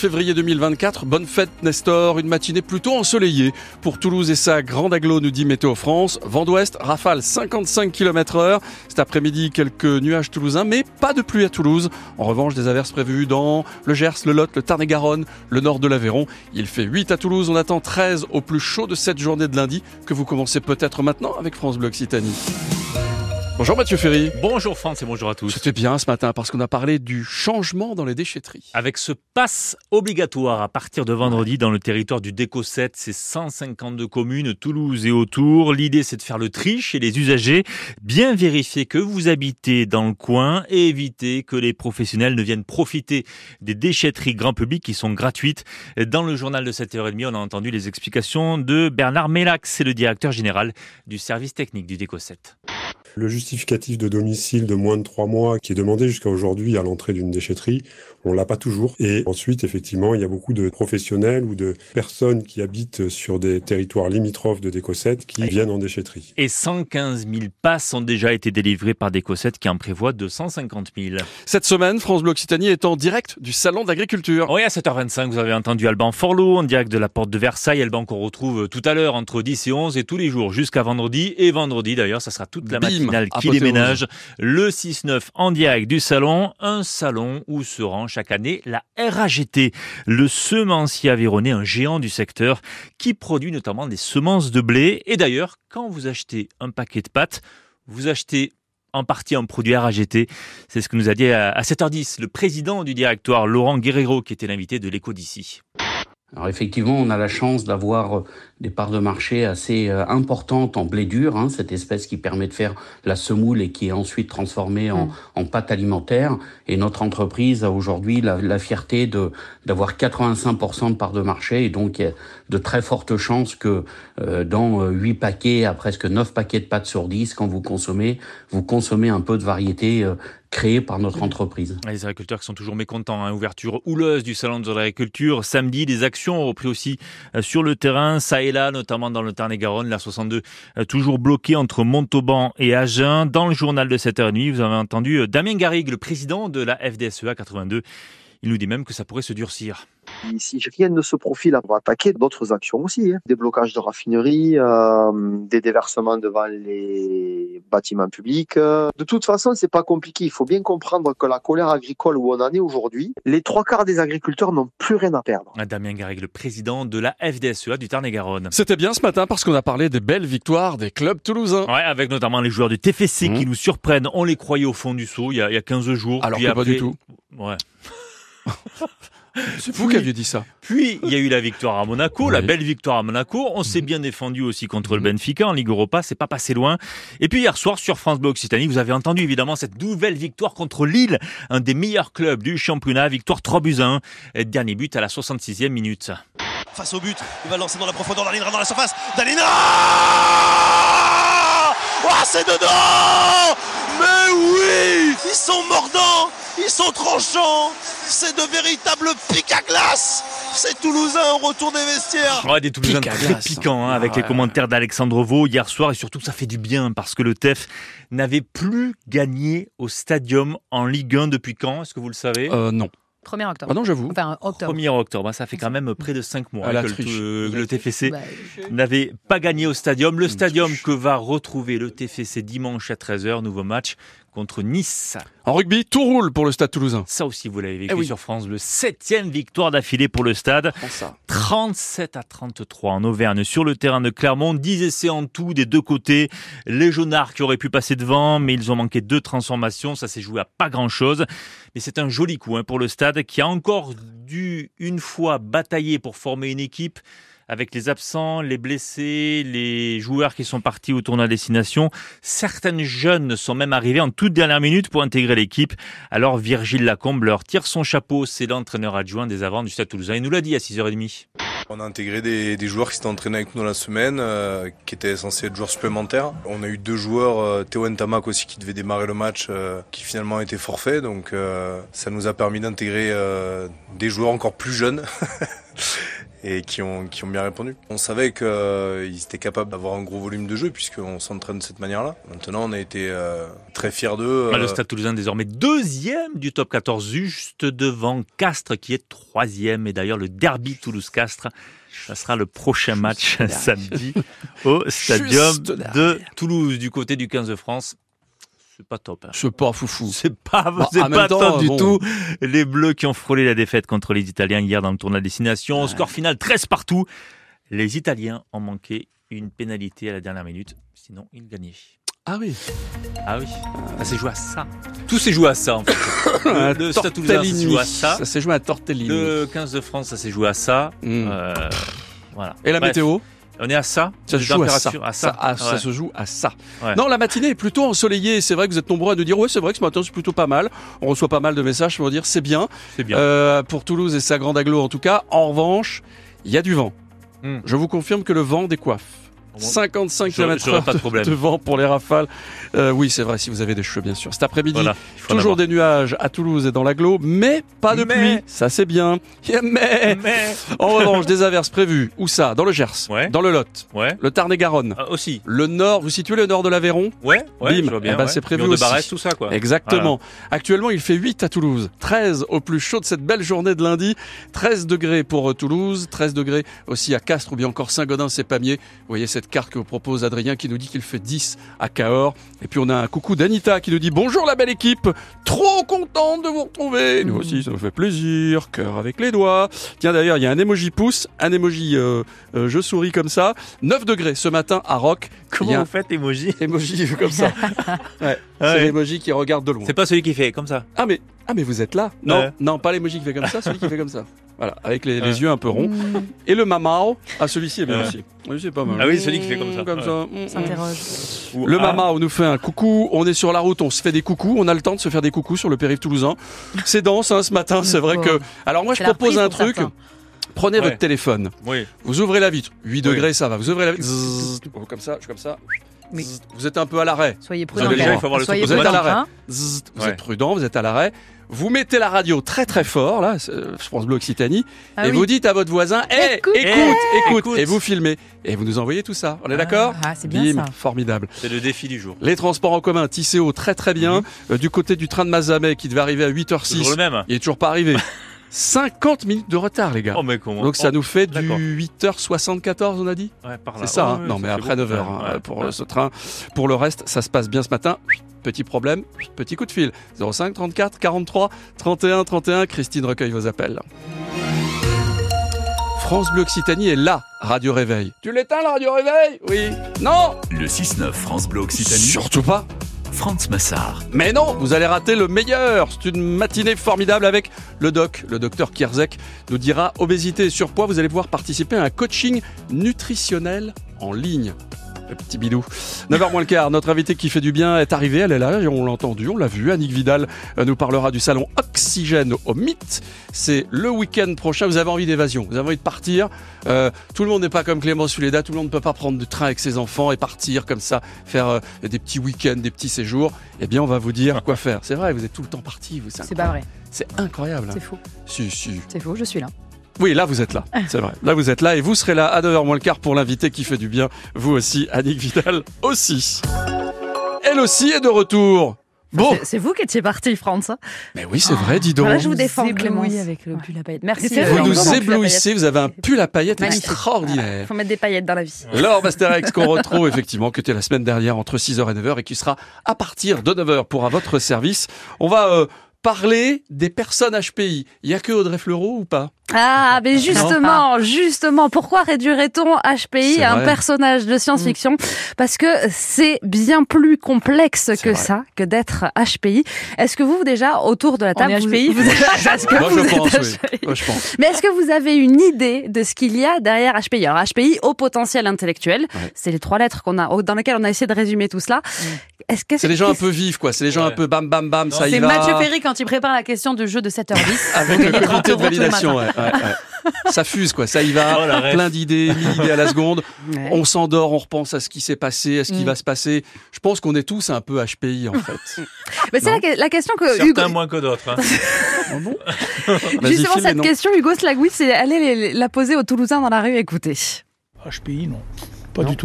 février 2024, bonne fête Nestor, une matinée plutôt ensoleillée pour Toulouse et sa grande aglo, nous dit Météo France. Vent d'ouest, rafale 55 km heure. Cet après-midi, quelques nuages toulousains, mais pas de pluie à Toulouse. En revanche, des averses prévues dans le Gers, le Lot, le Tarn-et-Garonne, le nord de l'Aveyron. Il fait 8 à Toulouse, on attend 13 au plus chaud de cette journée de lundi que vous commencez peut-être maintenant avec France Bleu Occitanie. Bonjour Mathieu Ferry. Bonjour France et bonjour à tous. C'était bien ce matin parce qu'on a parlé du changement dans les déchetteries. Avec ce pass obligatoire à partir de vendredi dans le territoire du Déco 7, c'est 152 communes, Toulouse et autour. L'idée c'est de faire le tri chez les usagers, bien vérifier que vous habitez dans le coin et éviter que les professionnels ne viennent profiter des déchetteries grand public qui sont gratuites. Dans le journal de 7h30, on a entendu les explications de Bernard Mélac, c'est le directeur général du service technique du Déco 7. Le justificatif de domicile de moins de trois mois qui est demandé jusqu'à aujourd'hui à l'entrée d'une déchetterie, on l'a pas toujours. Et ensuite, effectivement, il y a beaucoup de professionnels ou de personnes qui habitent sur des territoires limitrophes de Décossette qui viennent en déchetterie. Et 115 000 passes ont déjà été délivrés par Décossette qui en prévoit 250 000. Cette semaine, France Bleu Occitanie est en direct du Salon d'agriculture. Oui, à 7h25, vous avez entendu Alban Forlot en direct de la porte de Versailles. Alban qu'on retrouve tout à l'heure entre 10 et 11 et tous les jours jusqu'à vendredi. Et vendredi d'ailleurs, ça sera toute la matinale qui déménage. Le 6-9 en direct du salon. Un salon où se rend chaque année la RAGT, le semencier aveyronais, un géant du secteur qui produit notamment des semences de blé. Et d'ailleurs, quand vous achetez un paquet de pâtes, vous achetez en partie un produit RAGT. C'est ce que nous a dit à 7h10 le président du directoire, Laurent Guerrero, qui était l'invité de l'écho d'ici. Alors effectivement, on a la chance d'avoir euh, des parts de marché assez euh, importantes en blé dur, hein, cette espèce qui permet de faire la semoule et qui est ensuite transformée en, mm. en pâte alimentaire. Et notre entreprise a aujourd'hui la, la, fierté de d'avoir 85% de parts de marché et donc il y a de très fortes chances que euh, dans 8 paquets à presque 9 paquets de pâtes sur 10, quand vous consommez, vous consommez un peu de variété créé par notre entreprise. Les agriculteurs qui sont toujours mécontents. Hein. Ouverture houleuse du salon de l'agriculture. Samedi, des actions ont repris aussi euh, sur le terrain, ça et là, notamment dans le Tarn-et-Garonne, la 62, euh, toujours bloquée entre Montauban et Agen. Dans le journal de 7h30, vous avez entendu euh, Damien Garrigue, le président de la FDSEA 82. Il nous dit même que ça pourrait se durcir. Si rien ne se profile, on va attaquer d'autres actions aussi. Hein. Des blocages de raffineries, euh, des déversements devant les bâtiments publics. De toute façon, c'est pas compliqué. Il faut bien comprendre que la colère agricole où on en est aujourd'hui, les trois quarts des agriculteurs n'ont plus rien à perdre. Damien Garrigue, le président de la FDSEA du Tarn-et-Garonne. C'était bien ce matin parce qu'on a parlé des belles victoires des clubs toulousains. Ouais, avec notamment les joueurs du TFC qui mmh. nous surprennent. On les croyait au fond du seau il y a, il y a 15 jours. Alors que pas du tout. Ouais. C'est vous qui aviez dit ça. Puis il y a eu la victoire à Monaco, la belle victoire à Monaco. On s'est mhm. bien défendu aussi contre le mhm. Benfica en Ligue Europa, c'est pas passé loin. Et puis hier soir sur France Bleu Occitanie, vous avez entendu évidemment cette nouvelle victoire contre Lille, un des meilleurs clubs du championnat, victoire 3 buts à 1, dernier but à la 66e minute. Face au but, il va lancer dans la profondeur d'Alindra dans la surface. Dalina Oh, c'est dedans Mais oui Ils sont mordants Ils sont tranchants C'est de véritables pics à glace c'est Toulousain au retour des vestiaires. Ouais, des Toulousains très piquants hein, avec les commentaires d'Alexandre Vaux hier soir et surtout ça fait du bien parce que le TEF n'avait plus gagné au Stadium en Ligue 1 depuis quand Est-ce que vous le savez? Euh, Non. 1er octobre. Ah non, j'avoue. Enfin, octobre. 1er octobre, hein, ça fait quand même près de 5 mois que le, le, TFC Bah, n'avait pas gagné au stadium. Le stadium que va retrouver le TFC dimanche à 13h, nouveau match contre Nice. En rugby, tout roule pour le Stade Toulousain. Ça aussi, vous l'avez vécu sur France. Le septième victoire d'affilée pour le Stade. 37 à 33 en Auvergne sur le terrain de Clermont. 10 essais en tout des deux côtés. Les Jaunards qui auraient pu passer devant, mais ils ont manqué deux transformations. Ça s'est joué à pas grand chose. Mais c'est un joli coup hein, pour le Stade qui a encore dû une fois batailler pour former une équipe avec les absents, les blessés, les joueurs qui sont partis au tournoi destination. Certaines jeunes sont même arrivées en toute dernière minute pour intégrer l'équipe. Alors Virgile Lacombe leur tire son chapeau. C'est l'entraîneur adjoint des avants du Stade Toulousain. Il nous l'a dit à 6h30. On a intégré des, joueurs qui s'étaient entraînés avec nous la semaine, euh, qui étaient censés être joueurs supplémentaires. On a eu deux joueurs, euh, Théo Ntamak aussi, qui devait démarrer le match, euh, qui finalement étaient forfaits. Donc euh, ça nous a permis d'intégrer des joueurs encore plus jeunes. et qui ont, qui ont bien répondu. On savait qu'ils étaient capables d'avoir un gros volume de jeu puisqu'on s'entraîne de cette manière-là. Maintenant, on a été très fiers d'eux. Le Stade Toulousain désormais deuxième du top 14, juste devant Castres qui est troisième. Et d'ailleurs, le derby Toulouse-Castres, ça sera le prochain match samedi au Stadium de Toulouse du côté du 15 de France c'est pas top. Hein. C'est pas foufou. C'est pas, bah, c'est pas top du tout. Les Bleus qui ont frôlé la défaite contre les Italiens hier dans le tournoi de destination. Score final 13 partout. Les Italiens ont manqué une pénalité à la dernière minute. Sinon, ils gagnaient. Ah oui. Ah oui. Ça s'est joué à ça. Tout s'est joué à ça en fait. Le, Stade Toulousain s'est joué à ça. Ça s'est joué à Tortellini. Le 15 de France, ça s'est joué à ça. Mm. Euh, voilà. Et la météo? On est à ça Ça se joue à ça. ça. se joue à ça. Non, la matinée est plutôt ensoleillée. C'est vrai que vous êtes nombreux à nous dire ouais, c'est vrai que ce matin c'est plutôt pas mal. On reçoit pas mal de messages pour dire c'est bien. C'est bien. Euh, pour Toulouse et sa grande aglo en tout cas. En revanche, il y a du vent. Hmm. Je vous confirme que le vent décoiffe. 55 km de vent pour les rafales. Euh, oui, c'est vrai, si vous avez des cheveux, bien sûr. Cet après-midi, toujours des nuages à Toulouse et dans l'agglo, mais pas de pluie. Ça, c'est bien. Mais, en revanche, des averses prévues. Où ça? Dans le Gers, dans le Lot, ouais. le Tarn-et-Garonne. Ah, aussi. Le nord, vous situez le nord de l'Aveyron? Ouais, ouais, Bim. eh ben, c'est prévu aussi. de tout ça, quoi. Exactement. Actuellement, il fait 8 à Toulouse. 13 au plus chaud de cette belle journée de lundi. 13 degrés pour Toulouse. 13 degrés aussi à Castres ou bien encore Saint-Gaudens-c'est-Pamiers. Vous voyez cette carte que vous propose Adrien qui nous dit qu'il fait 10 à Cahors. Et puis on a un coucou d'Anita qui nous dit bonjour la belle équipe, trop contente de vous retrouver. Nous aussi, ça nous fait plaisir, cœur avec les doigts. Tiens d'ailleurs, il y a un emoji pouce, un emoji euh, euh, je souris comme ça. 9 degrés ce matin à Rock. Comment vous faites emoji Emoji comme ça. Ouais. Ah c'est l'emoji qui regarde de loin. C'est pas celui qui fait comme ça. Ah mais ah mais vous êtes là Non, non, pas l'emoji qui fait comme ça, celui qui fait comme ça. Voilà, avec les, yeux un peu ronds. Mm. Et le mamao, ah celui-ci est bien aussi. Oui, c'est pas mal. Ah oui, celui qui fait comme ça. Comme ça. Mm, mm. S'interroge. Le mamao nous fait un coucou. On est sur la route, on se fait des coucous. On a le temps de se faire des coucous sur le périph' toulousain. C'est dense hein, ce matin. C'est vrai que. Alors moi, je propose un truc. Prenez votre téléphone. Oui. Vous ouvrez la vitre. 8 degrés, ça va. Vous ouvrez la vitre. comme ça, je comme ça. Vous êtes un peu à l'arrêt. Soyez prudent. Vous, déjà, il faut avoir le Soyez vous êtes à l'arrêt. Hein. Vous êtes prudent, vous êtes à l'arrêt. Vous mettez la radio très très fort, là, je pense Bleu Occitanie, ah et oui. vous dites à votre voisin, hé, écoute, écoute, écoute, et vous filmez. Et vous nous envoyez tout ça. On est Ah, d'accord ah, c'est bien Bim, ça. formidable. C'est le défi du jour. Les transports en commun, Tisséo, très très bien. Euh, du côté du train de Mazamet, qui devait arriver à Toujours 8h06, le même. il est toujours pas arrivé. 50 minutes de retard, les gars. Oh, mais comment Donc ça Oh, nous fait du d'accord. 8h74, on a dit Ouais, par là. C'est ça, Ouais, hein ouais, Non, ça mais après beaucoup, 9h quand même. hein, Ouais, pour ouais. ce train. Pour le reste, ça se passe bien ce matin. Petit problème, petit coup de fil. 05 34 43 31 31. Christine recueille vos appels. France Bleu Occitanie est là, Radio Réveil. Tu l'éteins, la Radio Réveil? Oui. Non Le 6-9 France Bleu Occitanie, Surtout pas Franz Massard. Mais non, vous allez rater le meilleur. C'est une matinée formidable avec le doc. Le docteur Kierzek nous dira obésité et surpoids. Vous allez pouvoir participer à un coaching nutritionnel en ligne. Le petit bidou. 9h moins le quart, notre invitée qui fait du bien est arrivée, elle est là, on l'a entendu, on l'a vu. Annick Vidal euh, nous parlera du salon Oxygène au Mythe. C'est le week-end prochain. Vous avez envie d'évasion, vous avez envie de partir. Euh, tout le monde n'est pas comme Clément Suleda, tout le monde ne peut pas prendre de train avec ses enfants et partir comme ça, faire euh, des petits week-ends, des petits séjours. Eh bien, on va vous dire quoi faire. C'est vrai, vous êtes tout le temps parti. Vous, C'est pas vrai. C'est incroyable. hein. C'est faux. Si, si. C'est faux, je suis là. Oui, là vous êtes là, c'est vrai. Là vous êtes là et vous serez là à 9h moins le quart pour l'invité qui fait du bien. Vous aussi, Annick Vidal aussi. Elle aussi est de retour. Bon, C'est- vous qui étiez parti, France. mais oui c'est vrai, dis donc. Voilà, je vous défends, Clémence. avec le pull à paillettes. Merci. C'est Vous vrai, nous éblouissez, vous avez un pull à paillettes Magnifique. extraordinaire. Faut mettre des paillettes dans la vie. Laure Masterex qu'on retrouve effectivement, que tu es la semaine dernière entre 6h et 9h et qui sera à partir de 9h pour à votre service. On va euh, parler des personnes HPI. Il y a que Audrey Fleurot ou pas? Ah, mais justement, justement, pourquoi réduirait-on HPI à un vrai. personnage de science-fiction Parce que c'est bien plus complexe que vrai. ça, que d'être HPI. Est-ce que vous, déjà, autour de la table, est vous- HPI? vous- est-ce que Moi vous je êtes pense, HPI? oui. Moi je pense. Mais est-ce que vous avez une idée de ce qu'il y a derrière HPI Alors HPI au potentiel intellectuel, Ouais. c'est les trois lettres qu'on a dans lesquelles on a essayé de résumer tout cela. Est-ce que C'est les gens un peu vifs quoi, c'est les gens un peu bam bam bam, ça y C'est. Mathieu Ferry quand il prépare la question du jeu de 7h10. Avec le gagnez 30 comité de validation, ouais, ouais, ouais. ça fuse quoi, ça y va, Oh, plein d'idées, mille idées à la seconde. On s'endort, on repense à ce qui s'est passé, à ce qui Mm. va se passer. Je pense qu'on est tous un peu HPI en fait. Mais c'est la, la question que Certains Hugo. moins que d'autres. hein. Vas-y, Justement, cette non. question, Hugo Slagouis, c'est aller la poser aux Toulousains dans la rue. Écoutez. HPI, non. Pas du tout.